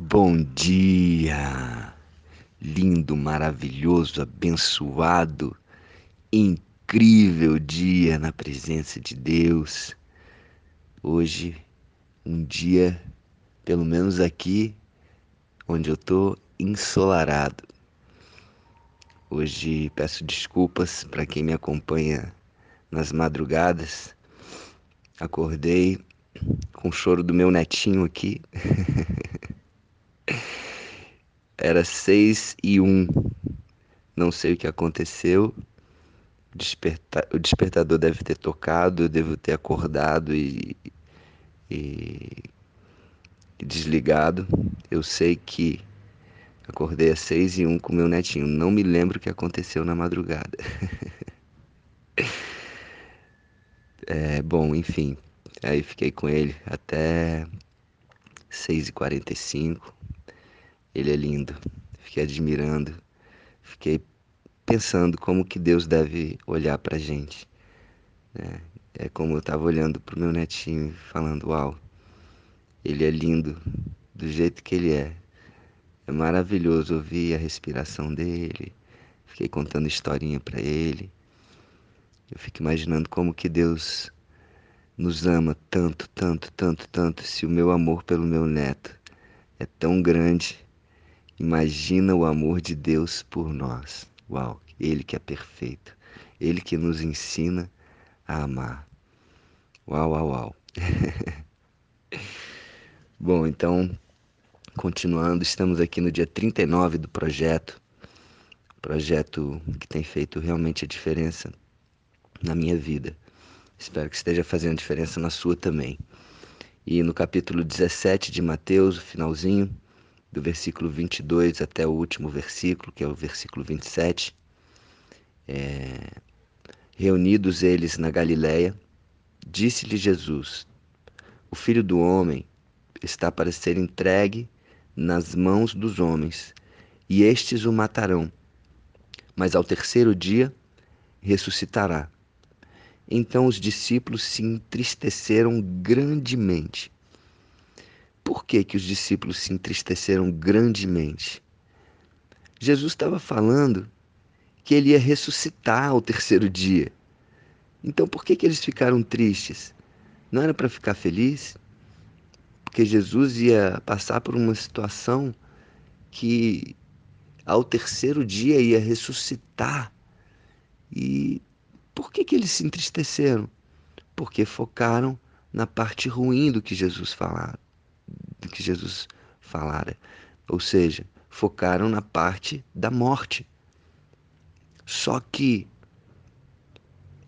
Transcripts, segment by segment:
Bom dia! Lindo, maravilhoso, abençoado, incrível dia na presença de Deus. Hoje, um dia, pelo menos aqui onde eu tô, ensolarado. Hoje peço desculpas para quem me acompanha nas madrugadas. Acordei com o choro do meu netinho aqui. Era seis e um. Não sei o que aconteceu. Desperta... O despertador deve ter tocado, eu devo ter acordado e... e... e desligado. Eu sei que acordei às seis e um com meu netinho. Não me lembro o que aconteceu na madrugada. é, bom, enfim. Aí fiquei com ele até 6h45. Ele é lindo. Fiquei admirando. Fiquei pensando como que Deus deve olhar pra gente. É, é como eu estava olhando pro meu netinho falando, uau, ele é lindo do jeito que ele é. É maravilhoso ouvir a respiração dele. Fiquei contando historinha para ele. Eu fico imaginando como que Deus nos ama tanto, tanto, tanto, tanto, se o meu amor pelo meu neto é tão grande, imagina o amor de Deus por nós. Uau, Ele que é perfeito, Ele que nos ensina a amar. Uau, uau, uau. Bom, então, continuando, estamos aqui no dia 39 do projeto, projeto que tem feito realmente a diferença na minha vida. Espero que esteja fazendo diferença na sua também. E no capítulo 17 de Mateus, o finalzinho, do versículo 22 até o último versículo, que é o versículo 27, é, reunidos eles na Galiléia, disse-lhe Jesus: O filho do homem está para ser entregue nas mãos dos homens, e estes o matarão. Mas ao terceiro dia ressuscitará. Então os discípulos se entristeceram grandemente. Por que, que os discípulos se entristeceram grandemente? Jesus estava falando que ele ia ressuscitar ao terceiro dia. Então por que, que eles ficaram tristes? Não era para ficar feliz? Porque Jesus ia passar por uma situação que ao terceiro dia ia ressuscitar. E por que, que eles se entristeceram? Porque focaram na parte ruim do que Jesus falara, do que Jesus falara. Ou seja, focaram na parte da morte. Só que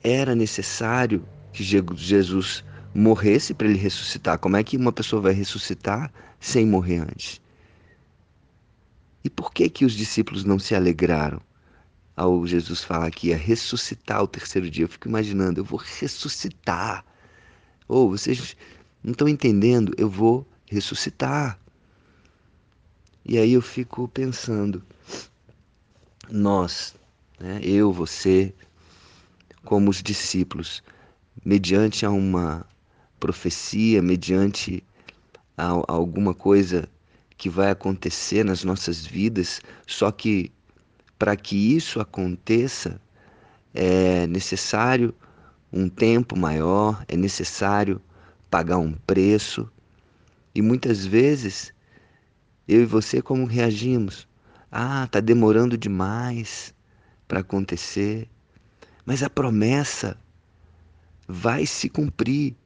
era necessário que Jesus morresse para ele ressuscitar. Como é que uma pessoa vai ressuscitar sem morrer antes? E por que que os discípulos não se alegraram? ao Jesus falar que ia ressuscitar o terceiro dia. Eu fico imaginando, eu vou ressuscitar. Ou oh, vocês não estão entendendo, eu vou ressuscitar. E aí eu fico pensando, nós, né, eu, você, como os discípulos, mediante a uma profecia, mediante a, a alguma coisa que vai acontecer nas nossas vidas, só que para que isso aconteça, é necessário um tempo maior, é necessário pagar um preço. E muitas vezes, eu e você, como reagimos? Ah, está demorando demais para acontecer. Mas a promessa vai se cumprir.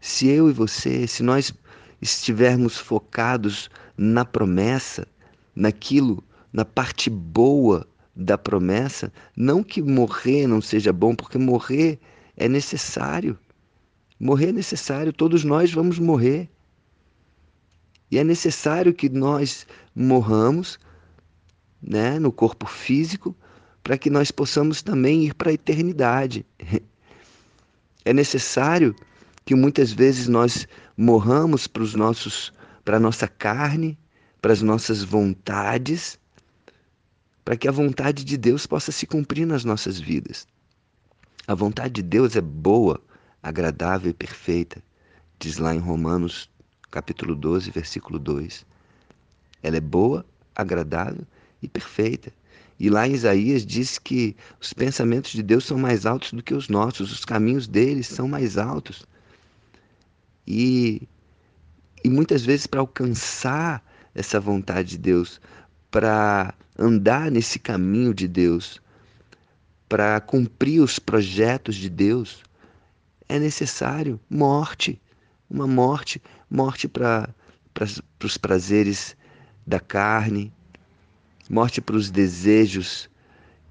Se eu e você, se nós estivermos focados na promessa, naquilo na parte boa da promessa, não que morrer não seja bom, porque morrer é necessário. Morrer é necessário, todos nós vamos morrer. E é necessário que nós morramos né, no corpo físico para que nós possamos também ir para a eternidade. É necessário que muitas vezes nós morramos para os nossos para a nossa carne, para as nossas vontades, para que a vontade de Deus possa se cumprir nas nossas vidas. A vontade de Deus é boa, agradável e perfeita, diz lá em Romanos, capítulo 12, versículo 2. Ela é boa, agradável e perfeita. E lá em Isaías diz que os pensamentos de Deus são mais altos do que os nossos, os caminhos deles são mais altos. E, e muitas vezes, para alcançar essa vontade de Deus, para andar nesse caminho de Deus, para cumprir os projetos de Deus, é necessário morte, uma morte, morte para os prazeres da carne, morte para os desejos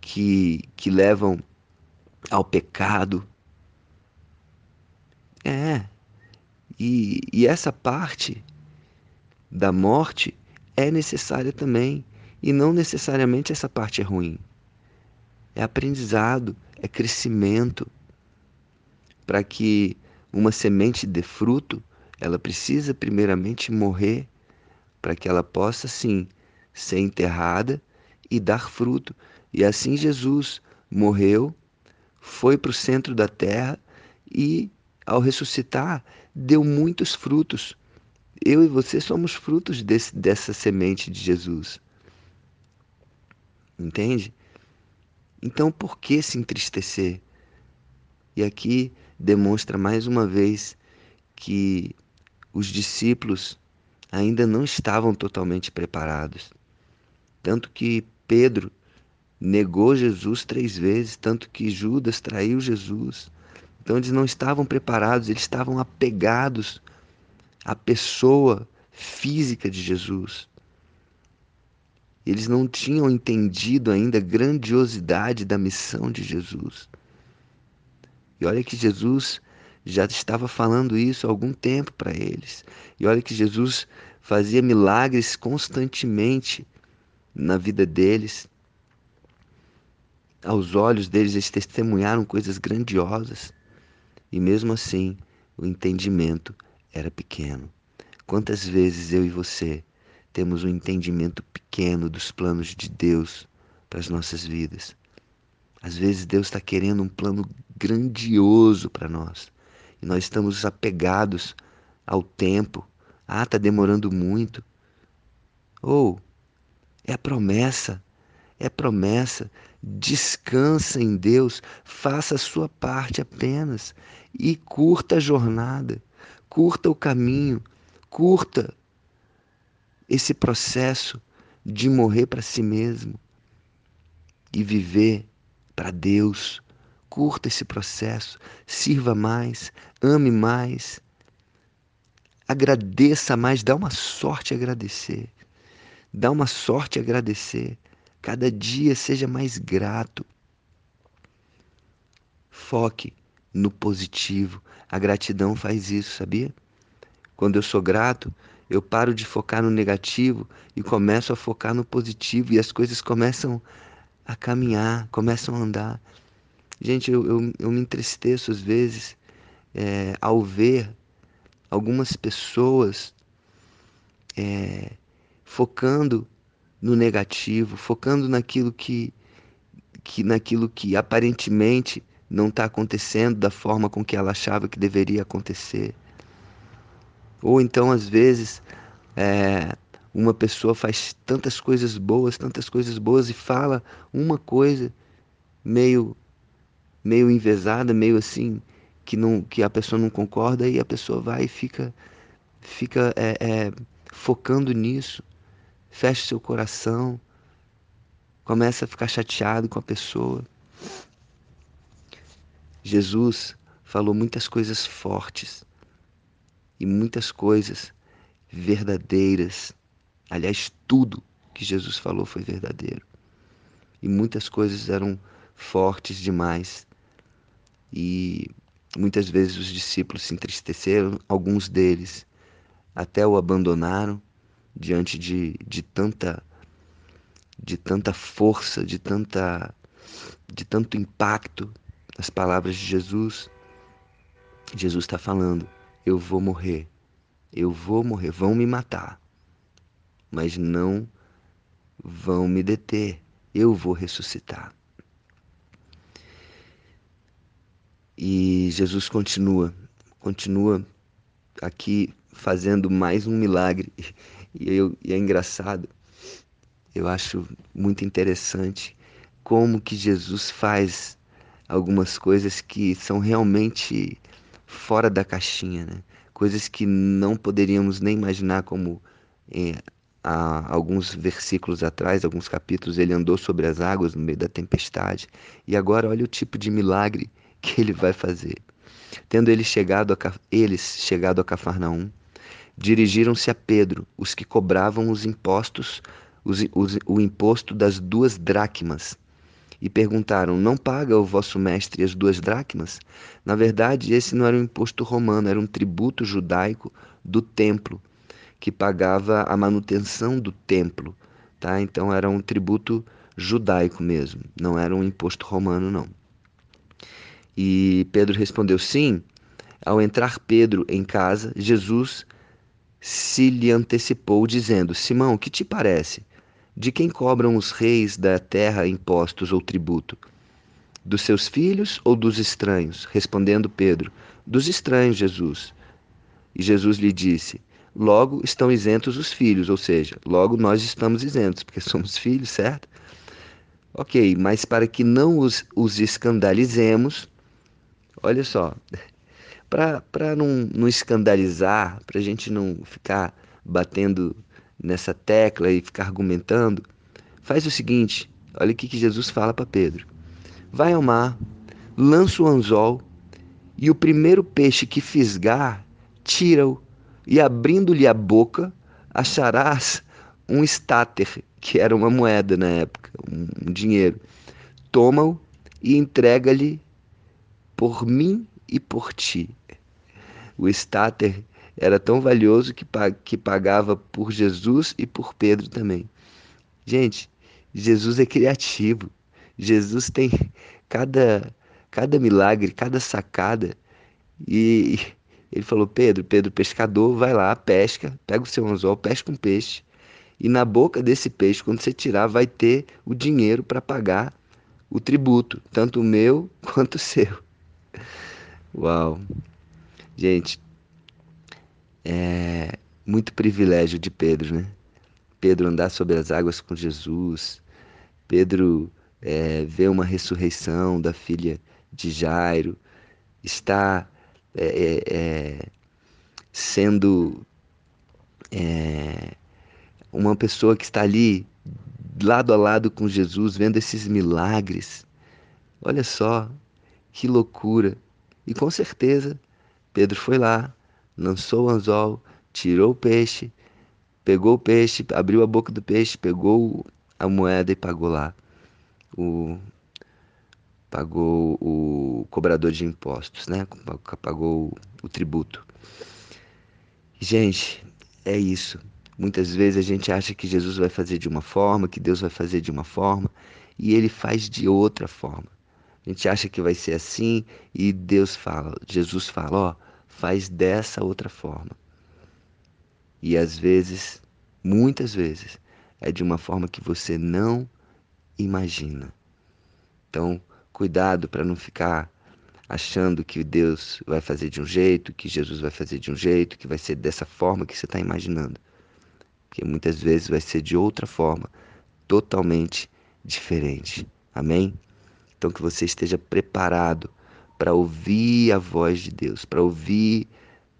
que, que levam ao pecado. É, e, e essa parte da morte é necessária também, e não necessariamente essa parte é ruim. É aprendizado, é crescimento. Para que uma semente dê fruto, ela precisa primeiramente morrer para que ela possa sim ser enterrada e dar fruto. E assim Jesus morreu, foi para o centro da terra e, ao ressuscitar, deu muitos frutos. Eu e você somos frutos desse, dessa semente de Jesus. Entende? Então, por que se entristecer? E aqui demonstra mais uma vez que os discípulos ainda não estavam totalmente preparados. Tanto que Pedro negou Jesus três vezes, tanto que Judas traiu Jesus. Então eles não estavam preparados, eles estavam apegados à pessoa física de Jesus. Eles não tinham entendido ainda a grandiosidade da missão de Jesus. E olha que Jesus já estava falando isso há algum tempo para eles. E olha que Jesus fazia milagres constantemente na vida deles. Aos olhos deles, eles testemunharam coisas grandiosas. E mesmo assim, o entendimento era pequeno. Quantas vezes eu e você temos um entendimento pequeno dos planos de Deus para as nossas vidas? Às vezes Deus está querendo um plano grandioso para nós e nós estamos apegados ao tempo. Ah, está demorando muito. Ou é a promessa, é a promessa. Descansa em Deus, faça a sua parte apenas e curta a jornada, curta o caminho, curta esse processo de morrer para si mesmo e viver para Deus. Curta esse processo, sirva mais, ame mais, agradeça mais, dá uma sorte agradecer. Dá uma sorte agradecer. Cada dia seja mais grato. Foque no positivo. A gratidão faz isso, sabia? Quando eu sou grato, eu paro de focar no negativo e começo a focar no positivo e as coisas começam a caminhar, começam a andar. Gente, eu, eu, eu me entristeço às vezes é, ao ver algumas pessoas é, focando no negativo, focando naquilo que, que naquilo que aparentemente não está acontecendo da forma com que ela achava que deveria acontecer. Ou então, às vezes, é, uma pessoa faz tantas coisas boas, tantas coisas boas e fala uma coisa meio meio envezada, meio assim que não que a pessoa não concorda e a pessoa vai e fica fica é, é, focando nisso fecha seu coração, começa a ficar chateado com a pessoa. Jesus falou muitas coisas fortes e muitas coisas verdadeiras. Aliás, tudo que Jesus falou foi verdadeiro. E muitas coisas eram fortes demais. E muitas vezes os discípulos se entristeceram, alguns deles até o abandonaram diante de, de tanta de tanta força, de tanta de tanto impacto nas palavras de Jesus. Jesus está falando: eu vou morrer, eu vou morrer, vão me matar, mas não vão me deter, eu vou ressuscitar. E Jesus continua, continua aqui fazendo mais um milagre. E, eu, e é engraçado, eu acho muito interessante como que Jesus faz algumas coisas que são realmente fora da caixinha, né? Coisas que não poderíamos nem imaginar como é, há alguns versículos atrás, alguns capítulos, ele andou sobre as águas no meio da tempestade. E agora olha o tipo de milagre que ele vai fazer. Tendo ele chegado a, eles chegado a Cafarnaum, dirigiram-se a Pedro, os que cobravam os impostos, os, os, o imposto das duas dracmas, e perguntaram: Não paga o vosso mestre as duas dracmas? Na verdade, esse não era um imposto romano, era um tributo judaico do templo, que pagava a manutenção do templo. Tá? Então era um tributo judaico mesmo, não era um imposto romano, não. E Pedro respondeu: Sim. Ao entrar Pedro em casa, Jesus se lhe antecipou, dizendo: Simão, que te parece? De quem cobram os reis da terra impostos ou tributo? Dos seus filhos ou dos estranhos? Respondendo Pedro: Dos estranhos, Jesus. E Jesus lhe disse: Logo estão isentos os filhos, ou seja, logo nós estamos isentos, porque somos filhos, certo? Ok, mas para que não os, os escandalizemos, olha só, para não, não escandalizar, para a gente não ficar batendo nessa tecla e ficar argumentando, faz o seguinte: olha o que Jesus fala para Pedro. Vai ao mar, lança o anzol e o primeiro peixe que fisgar, tira-o e abrindo-lhe a boca, acharás um estáter, que era uma moeda na época, um dinheiro. Toma-o e entrega-lhe por mim e por ti. O estáter era tão valioso que, que pagava por Jesus e por Pedro também. Gente, Jesus é criativo. Jesus tem cada, cada milagre, cada sacada. E ele falou: Pedro, Pedro, pescador, vai lá, pesca, pega o seu anzol, pesca um peixe. E na boca desse peixe, quando você tirar, vai ter o dinheiro para pagar o tributo, tanto o meu quanto o seu. Uau! Gente, é muito privilégio de Pedro, né? Pedro andar sobre as águas com Jesus, Pedro é, ver uma ressurreição da filha de Jairo, está é, é, é, sendo é, uma pessoa que está ali lado a lado com Jesus, vendo esses milagres. Olha só que loucura! E com certeza Pedro foi lá, lançou o anzol, tirou o peixe, pegou o peixe, abriu a boca do peixe, pegou a moeda e pagou lá. O, pagou o cobrador de impostos, né? Pagou o tributo. Gente, é isso. Muitas vezes a gente acha que Jesus vai fazer de uma forma, que Deus vai fazer de uma forma, e ele faz de outra forma. A gente acha que vai ser assim e Deus fala, Jesus fala, ó, faz dessa outra forma. E às vezes, muitas vezes, é de uma forma que você não imagina. Então, cuidado para não ficar achando que Deus vai fazer de um jeito, que Jesus vai fazer de um jeito, que vai ser dessa forma que você está imaginando. Porque muitas vezes vai ser de outra forma, totalmente diferente. Amém? Então que você esteja preparado para ouvir a voz de Deus, para ouvir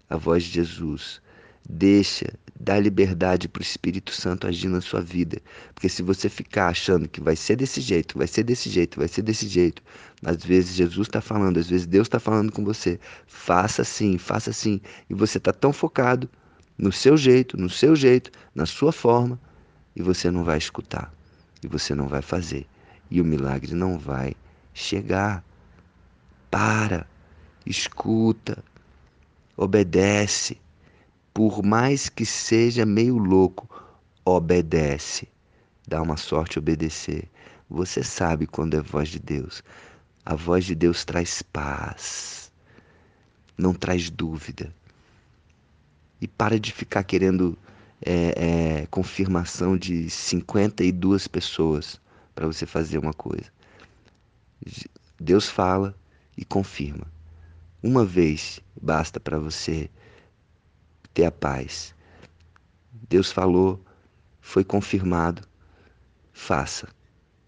a voz de Jesus. Deixa, dá liberdade para o Espírito Santo agir na sua vida. Porque se você ficar achando que vai ser desse jeito, vai ser desse jeito, vai ser desse jeito, às vezes Jesus está falando, às vezes Deus está falando com você. Faça assim, faça assim. E você está tão focado no seu jeito, no seu jeito, na sua forma, e você não vai escutar. E você não vai fazer. E o milagre não vai chegar. Para, escuta, obedece. Por mais que seja meio louco, obedece. Dá uma sorte obedecer. Você sabe quando é voz de Deus. A voz de Deus traz paz, não traz dúvida. E para de ficar querendo é, é, confirmação de 52 pessoas para você fazer uma coisa. Deus fala e confirma. Uma vez basta para você ter a paz. Deus falou, foi confirmado. Faça,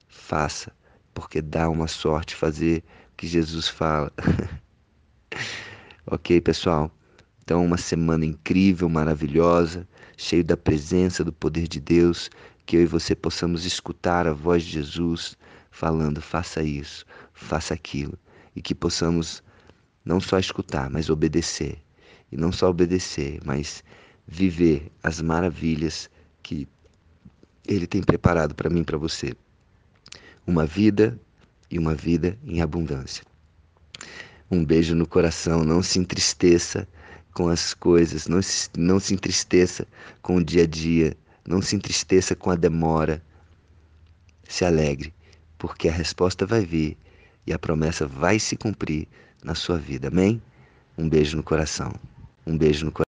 faça, porque dá uma sorte fazer o que Jesus fala. ok, pessoal? Então, uma semana incrível, maravilhosa, cheio da presença, do poder de Deus, que eu e você possamos escutar a voz de Jesus falando: faça isso, faça aquilo, e que possamos não só escutar, mas obedecer. E não só obedecer, mas viver as maravilhas que Ele tem preparado para mim e para você. Uma vida e uma vida em abundância. Um beijo no coração, não se entristeça com as coisas, não se, não se entristeça com o dia a dia, não se entristeça com a demora. Se alegre, porque a resposta vai vir e a promessa vai se cumprir na sua vida. Amém? Um beijo no coração. Um beijo no coração.